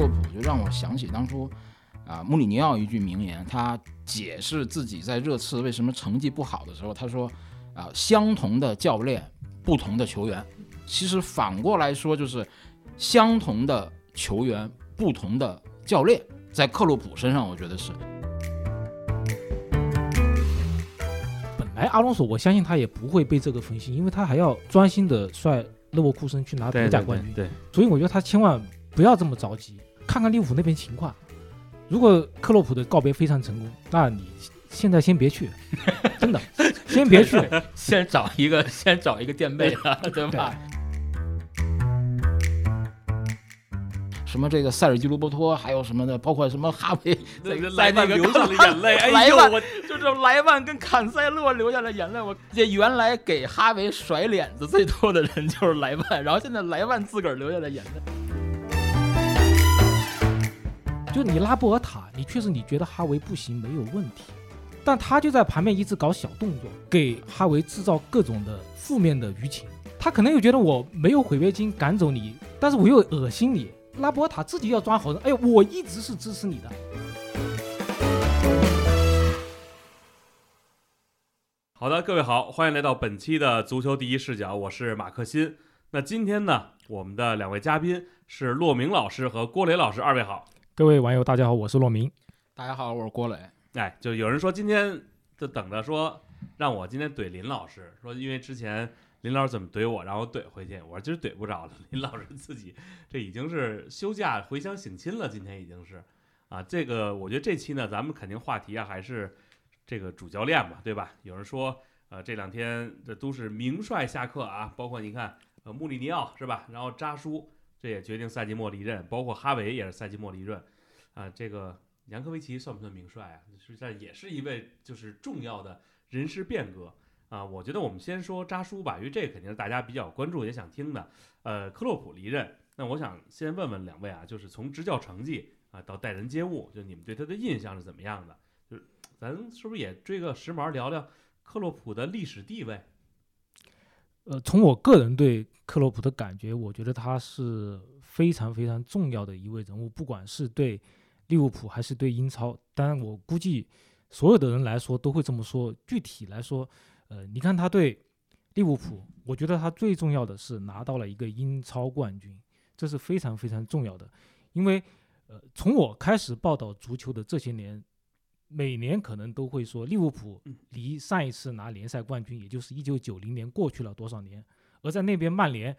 洛普就让我想起当初啊穆里尼奥一句名言，他解释自己在热刺为什么成绩不好的时候，他说啊相同的教练，不同的球员。其实反过来说就是相同的球员，不同的教练，在克洛普身上，我觉得是。本来阿隆索，我相信他也不会被这个分心，因为他还要专心的率勒沃库森去拿德甲冠军。对，所以我觉得他千万不要这么着急，看看利物浦那边情况。如果克洛普的告别非常成功，那你现在先别去，真的，先别去，先找一个，先找一个垫背的，对吧？什么这个塞尔吉罗伯托，还有什么的，包括什么哈维，莱万流下了眼泪，哎呦，我就是莱万跟坎塞洛流下了眼泪。我这原来给哈维甩脸子最多的人就是莱万，然后现在莱万自个儿流下了眼泪。就你拉波尔塔，你确实你觉得哈维不行没有问题，但他就在旁边一直搞小动作，给哈维制造各种的负面的舆情。他可能又觉得我没有毁约金赶走你，但是我又恶心你。拉波尔塔自己要装好人，哎呦，我一直是支持你的。好的，各位好，欢迎来到本期的足球第一视角，我是马克新。那今天呢，我们的两位嘉宾是骆明老师和郭磊老师，二位好。各位网友大家好，我是骆明。大家好，我是郭磊。哎，就有人说今天就等着说让我今天怼林老师，说因为之前。林老师怎么怼我，然后怼回去。我说今儿怼不着了。林老师自己这已经是休假回乡省亲了，今天已经是啊。这个我觉得这期呢，咱们肯定话题啊还是这个主教练嘛，对吧？有人说呃这两天这都是名帅下课啊，包括你看呃穆里尼奥是吧？然后扎叔这也决定赛季末离任，包括哈维也是赛季末离任啊。这个扬科维奇算不算名帅啊？实际上也是一位就是重要的人事变革。啊，我觉得我们先说扎叔吧，因为这个肯定是大家比较关注也想听的。呃，克洛普离任，那我想先问问两位啊，就是从执教成绩啊到待人接物，就你们对他的印象是怎么样的？就是咱是不是也追个时髦，聊聊克洛普的历史地位？呃，从我个人对克洛普的感觉，我觉得他是非常非常重要的一位人物，不管是对利物浦还是对英超。当然，我估计所有的人来说都会这么说。具体来说，呃，你看他对利物浦，我觉得他最重要的是拿到了一个英超冠军，这是非常非常重要的。因为，呃，从我开始报道足球的这些年，每年可能都会说利物浦离上一次拿联赛冠军，也就是一九九零年过去了多少年？而在那边曼联